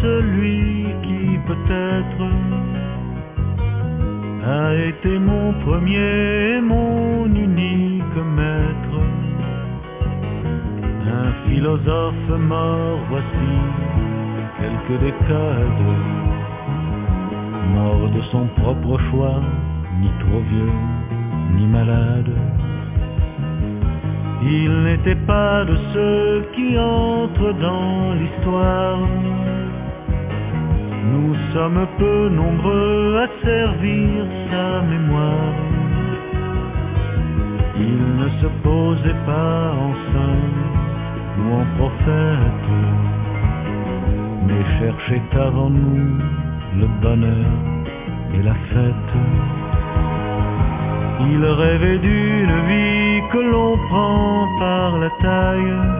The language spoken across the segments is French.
celui qui peut-être a été mon premier, mon unique maître. Un philosophe mort, voici quelques décades, mort de son propre choix, ni trop vieux, ni malade. Il n'était pas de ceux qui entrent dans l'histoire. Sommes peu nombreux à servir sa mémoire. Il ne se posait pas en saint ou en prophète, mais cherchait avant nous le bonheur et la fête. Il rêvait d'une vie que l'on prend par la taille,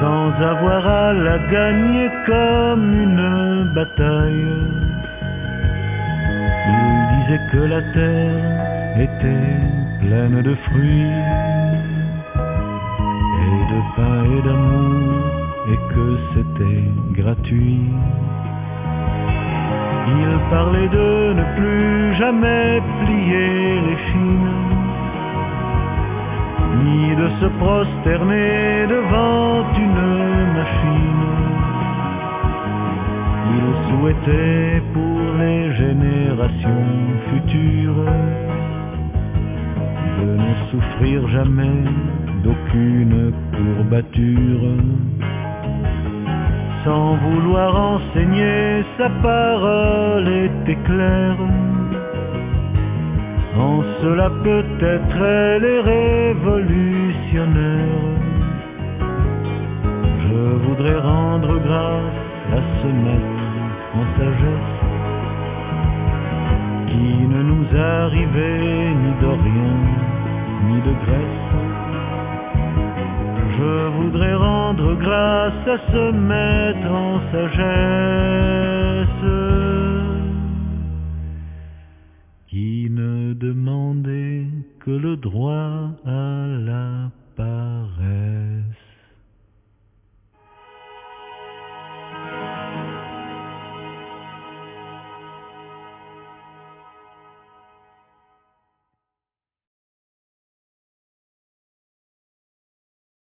sans avoir à la gagner comme une bataille. Il disait que la terre était pleine de fruits, et de pain et d'amour, et que c'était gratuit. Il parlait de ne plus jamais plier les chines, ni de se prosterner devant Il souhaitait pour les générations futures de ne souffrir jamais d'aucune courbature sans vouloir enseigner, sa parole était claire. En cela peut-être elle est révolutionnaire. Je voudrais rendre grâce à ce maître en sagesse qui ne nous arrivait ni d'Orient ni de Grèce. Je voudrais rendre grâce à ce maître en sagesse qui ne demandait que le droit à